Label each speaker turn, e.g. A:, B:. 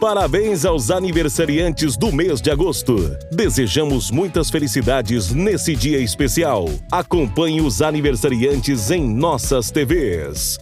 A: Parabéns aos aniversariantes do mês de agosto. Desejamos muitas felicidades nesse dia especial. Acompanhe os aniversariantes em nossas TVs.